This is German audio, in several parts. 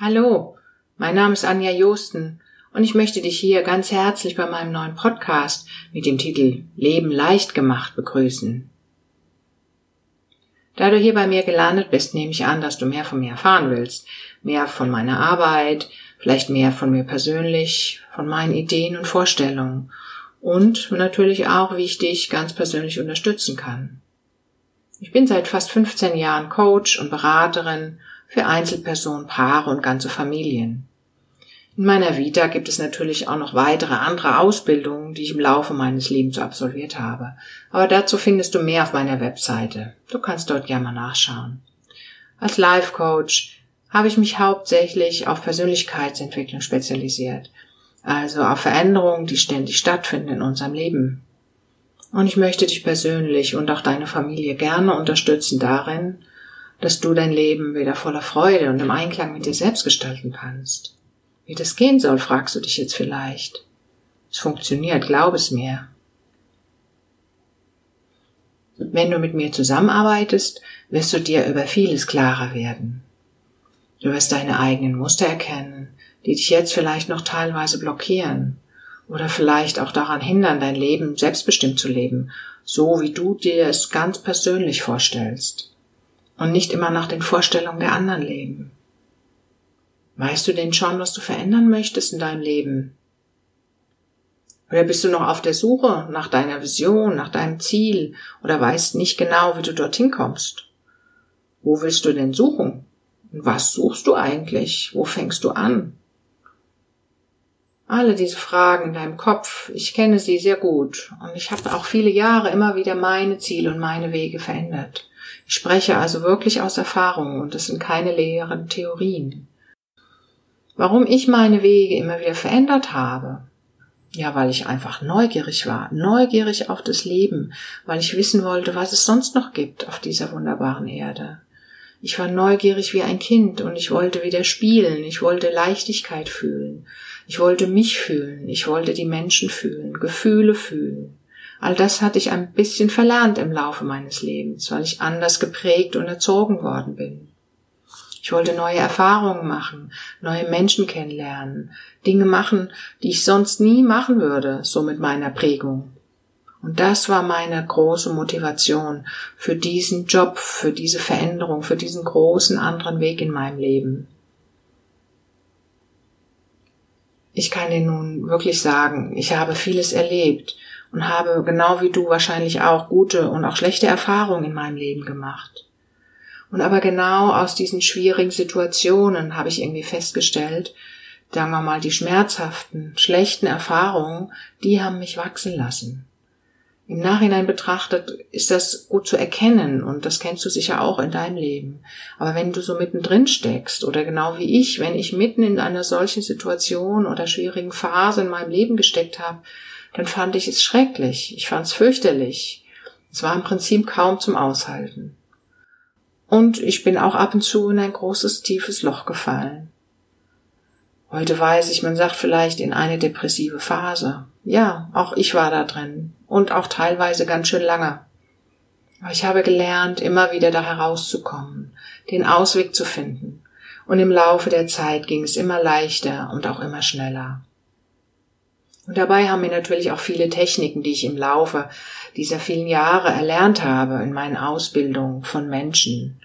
Hallo, mein Name ist Anja Josten und ich möchte dich hier ganz herzlich bei meinem neuen Podcast mit dem Titel Leben leicht gemacht begrüßen. Da du hier bei mir gelandet bist, nehme ich an, dass du mehr von mir erfahren willst, mehr von meiner Arbeit, vielleicht mehr von mir persönlich, von meinen Ideen und Vorstellungen und natürlich auch, wie ich dich ganz persönlich unterstützen kann. Ich bin seit fast 15 Jahren Coach und Beraterin für Einzelpersonen, Paare und ganze Familien. In meiner Vita gibt es natürlich auch noch weitere andere Ausbildungen, die ich im Laufe meines Lebens absolviert habe. Aber dazu findest du mehr auf meiner Webseite. Du kannst dort gerne mal nachschauen. Als Life Coach habe ich mich hauptsächlich auf Persönlichkeitsentwicklung spezialisiert. Also auf Veränderungen, die ständig stattfinden in unserem Leben. Und ich möchte dich persönlich und auch deine Familie gerne unterstützen darin, dass du dein Leben wieder voller Freude und im Einklang mit dir selbst gestalten kannst. Wie das gehen soll, fragst du dich jetzt vielleicht. Es funktioniert, glaub es mir. Wenn du mit mir zusammenarbeitest, wirst du dir über vieles klarer werden. Du wirst deine eigenen Muster erkennen, die dich jetzt vielleicht noch teilweise blockieren oder vielleicht auch daran hindern, dein Leben selbstbestimmt zu leben, so wie du dir es ganz persönlich vorstellst und nicht immer nach den Vorstellungen der anderen leben. Weißt du denn schon, was du verändern möchtest in deinem Leben? Oder bist du noch auf der Suche nach deiner Vision, nach deinem Ziel oder weißt nicht genau, wie du dorthin kommst? Wo willst du denn suchen? Und was suchst du eigentlich? Wo fängst du an? Alle diese Fragen in deinem Kopf, ich kenne sie sehr gut und ich habe auch viele Jahre immer wieder meine Ziele und meine Wege verändert. Ich spreche also wirklich aus Erfahrung und es sind keine leeren Theorien. Warum ich meine Wege immer wieder verändert habe? Ja, weil ich einfach neugierig war, neugierig auf das Leben, weil ich wissen wollte, was es sonst noch gibt auf dieser wunderbaren Erde. Ich war neugierig wie ein Kind und ich wollte wieder spielen, ich wollte Leichtigkeit fühlen, ich wollte mich fühlen, ich wollte die Menschen fühlen, Gefühle fühlen. All das hatte ich ein bisschen verlernt im Laufe meines Lebens, weil ich anders geprägt und erzogen worden bin. Ich wollte neue Erfahrungen machen, neue Menschen kennenlernen, Dinge machen, die ich sonst nie machen würde, so mit meiner Prägung. Und das war meine große Motivation für diesen Job, für diese Veränderung, für diesen großen anderen Weg in meinem Leben. Ich kann dir nun wirklich sagen, ich habe vieles erlebt und habe genau wie du wahrscheinlich auch gute und auch schlechte Erfahrungen in meinem Leben gemacht. Und aber genau aus diesen schwierigen Situationen habe ich irgendwie festgestellt, sagen wir mal, die schmerzhaften, schlechten Erfahrungen, die haben mich wachsen lassen. Im Nachhinein betrachtet ist das gut zu erkennen und das kennst du sicher auch in deinem Leben. Aber wenn du so mittendrin steckst oder genau wie ich, wenn ich mitten in einer solchen Situation oder schwierigen Phase in meinem Leben gesteckt habe, dann fand ich es schrecklich, ich fand es fürchterlich. Es war im Prinzip kaum zum Aushalten. Und ich bin auch ab und zu in ein großes, tiefes Loch gefallen. Heute weiß ich, man sagt vielleicht in eine depressive Phase. Ja, auch ich war da drin. Und auch teilweise ganz schön lange. Aber ich habe gelernt, immer wieder da herauszukommen, den Ausweg zu finden. Und im Laufe der Zeit ging es immer leichter und auch immer schneller. Und dabei haben mir natürlich auch viele Techniken, die ich im Laufe dieser vielen Jahre erlernt habe in meinen Ausbildungen von Menschen.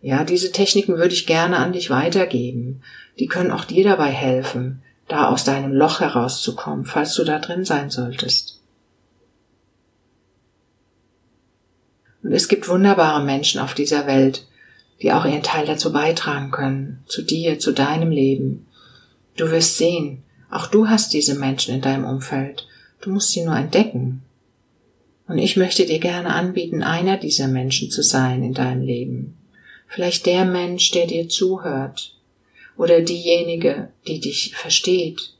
Ja, diese Techniken würde ich gerne an dich weitergeben. Die können auch dir dabei helfen, da aus deinem Loch herauszukommen, falls du da drin sein solltest. Und es gibt wunderbare Menschen auf dieser Welt, die auch ihren Teil dazu beitragen können, zu dir, zu deinem Leben. Du wirst sehen, auch du hast diese Menschen in deinem Umfeld. Du musst sie nur entdecken. Und ich möchte dir gerne anbieten, einer dieser Menschen zu sein in deinem Leben. Vielleicht der Mensch, der dir zuhört. Oder diejenige, die dich versteht.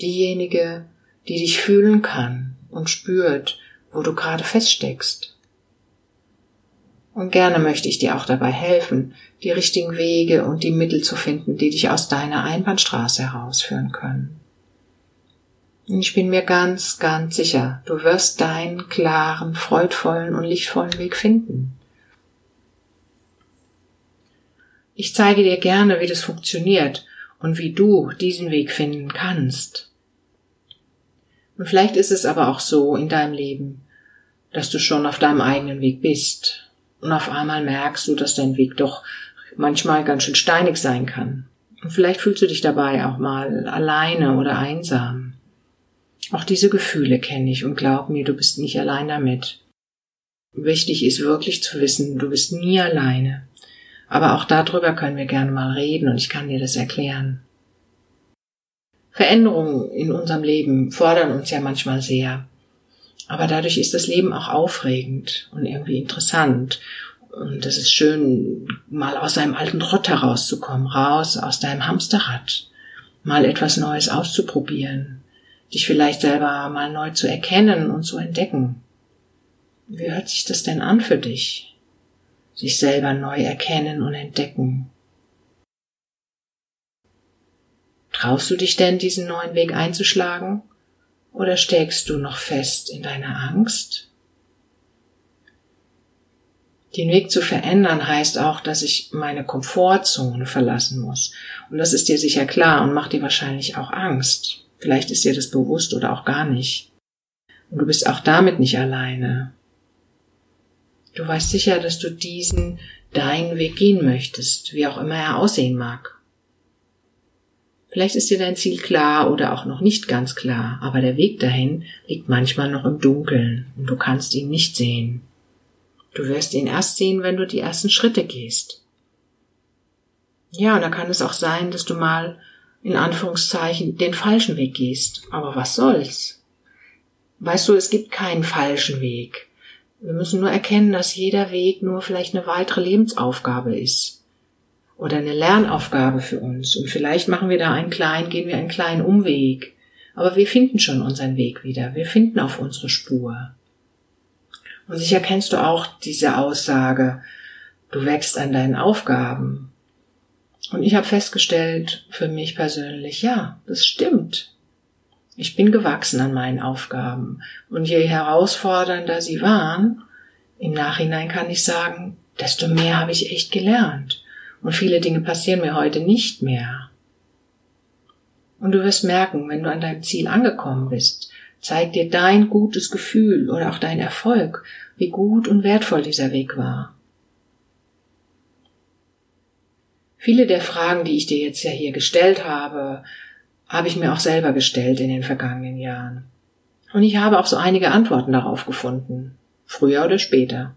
Diejenige, die dich fühlen kann und spürt, wo du gerade feststeckst. Und gerne möchte ich dir auch dabei helfen, die richtigen Wege und die Mittel zu finden, die dich aus deiner Einbahnstraße herausführen können. Und ich bin mir ganz, ganz sicher, du wirst deinen klaren, freudvollen und lichtvollen Weg finden. Ich zeige dir gerne, wie das funktioniert und wie du diesen Weg finden kannst. Und vielleicht ist es aber auch so in deinem Leben, dass du schon auf deinem eigenen Weg bist und auf einmal merkst du, dass dein Weg doch manchmal ganz schön steinig sein kann. Und vielleicht fühlst du dich dabei auch mal alleine oder einsam. Auch diese Gefühle kenne ich und glaub mir, du bist nicht allein damit. Wichtig ist wirklich zu wissen, du bist nie alleine. Aber auch darüber können wir gerne mal reden und ich kann dir das erklären. Veränderungen in unserem Leben fordern uns ja manchmal sehr. Aber dadurch ist das Leben auch aufregend und irgendwie interessant. Und es ist schön, mal aus einem alten Trott herauszukommen, raus aus deinem Hamsterrad, mal etwas Neues auszuprobieren, dich vielleicht selber mal neu zu erkennen und zu entdecken. Wie hört sich das denn an für dich? Sich selber neu erkennen und entdecken. Traust du dich denn, diesen neuen Weg einzuschlagen? Oder steckst du noch fest in deiner Angst? Den Weg zu verändern heißt auch, dass ich meine Komfortzone verlassen muss. Und das ist dir sicher klar und macht dir wahrscheinlich auch Angst. Vielleicht ist dir das bewusst oder auch gar nicht. Und du bist auch damit nicht alleine. Du weißt sicher, dass du diesen deinen Weg gehen möchtest, wie auch immer er aussehen mag. Vielleicht ist dir dein Ziel klar oder auch noch nicht ganz klar, aber der Weg dahin liegt manchmal noch im Dunkeln und du kannst ihn nicht sehen. Du wirst ihn erst sehen, wenn du die ersten Schritte gehst. Ja, und da kann es auch sein, dass du mal in Anführungszeichen den falschen Weg gehst. Aber was soll's? Weißt du, es gibt keinen falschen Weg. Wir müssen nur erkennen, dass jeder Weg nur vielleicht eine weitere Lebensaufgabe ist. Oder eine Lernaufgabe für uns. Und vielleicht machen wir da einen kleinen, gehen wir einen kleinen Umweg. Aber wir finden schon unseren Weg wieder. Wir finden auf unsere Spur. Und sicher kennst du auch diese Aussage, du wächst an deinen Aufgaben. Und ich habe festgestellt, für mich persönlich, ja, das stimmt. Ich bin gewachsen an meinen Aufgaben. Und je herausfordernder sie waren, im Nachhinein kann ich sagen, desto mehr habe ich echt gelernt. Und viele Dinge passieren mir heute nicht mehr. Und du wirst merken, wenn du an deinem Ziel angekommen bist, zeigt dir dein gutes Gefühl oder auch dein Erfolg, wie gut und wertvoll dieser Weg war. Viele der Fragen, die ich dir jetzt ja hier gestellt habe, habe ich mir auch selber gestellt in den vergangenen Jahren. Und ich habe auch so einige Antworten darauf gefunden, früher oder später.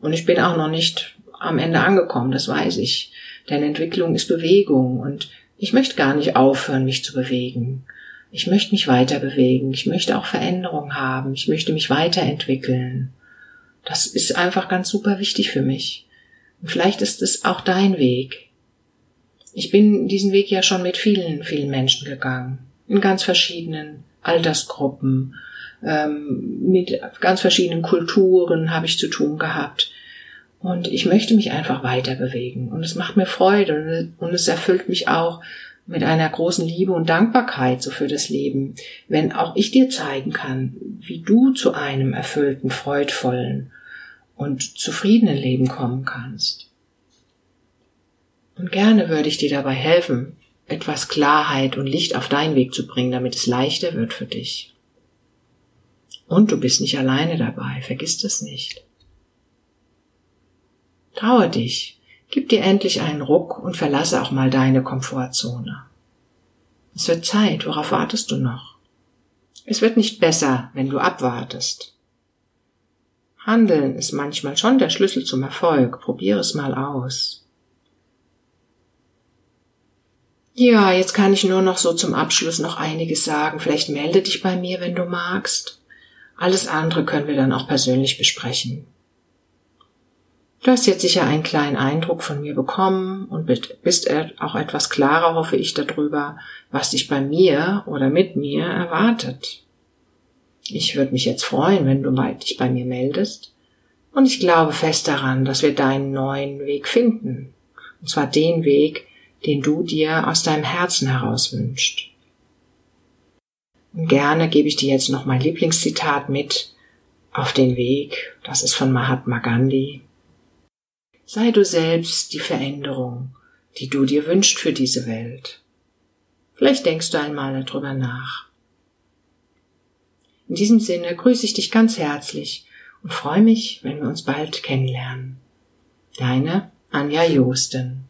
Und ich bin auch noch nicht am Ende angekommen, das weiß ich. Denn Entwicklung ist Bewegung und ich möchte gar nicht aufhören, mich zu bewegen. Ich möchte mich weiter bewegen. Ich möchte auch Veränderung haben. Ich möchte mich weiterentwickeln. Das ist einfach ganz super wichtig für mich. Und vielleicht ist es auch dein Weg. Ich bin diesen Weg ja schon mit vielen, vielen Menschen gegangen. In ganz verschiedenen Altersgruppen, ähm, mit ganz verschiedenen Kulturen habe ich zu tun gehabt. Und ich möchte mich einfach weiter bewegen. Und es macht mir Freude und es erfüllt mich auch mit einer großen Liebe und Dankbarkeit so für das Leben, wenn auch ich dir zeigen kann, wie du zu einem erfüllten, freudvollen und zufriedenen Leben kommen kannst. Und gerne würde ich dir dabei helfen, etwas Klarheit und Licht auf deinen Weg zu bringen, damit es leichter wird für dich. Und du bist nicht alleine dabei, vergiss das nicht. Traue dich, Gib dir endlich einen Ruck und verlasse auch mal deine Komfortzone. Es wird Zeit, worauf wartest du noch? Es wird nicht besser, wenn du abwartest. Handeln ist manchmal schon der Schlüssel zum Erfolg. Probiere es mal aus. Ja, jetzt kann ich nur noch so zum Abschluss noch einiges sagen. Vielleicht melde dich bei mir, wenn du magst. Alles andere können wir dann auch persönlich besprechen. Du hast jetzt sicher einen kleinen Eindruck von mir bekommen und bist auch etwas klarer, hoffe ich, darüber, was dich bei mir oder mit mir erwartet. Ich würde mich jetzt freuen, wenn du dich bei mir meldest. Und ich glaube fest daran, dass wir deinen neuen Weg finden. Und zwar den Weg, den du dir aus deinem Herzen heraus wünschst. Und gerne gebe ich dir jetzt noch mein Lieblingszitat mit auf den Weg. Das ist von Mahatma Gandhi. Sei du selbst die Veränderung die du dir wünschst für diese Welt. Vielleicht denkst du einmal darüber nach. In diesem Sinne grüße ich dich ganz herzlich und freue mich, wenn wir uns bald kennenlernen. Deine Anja Josten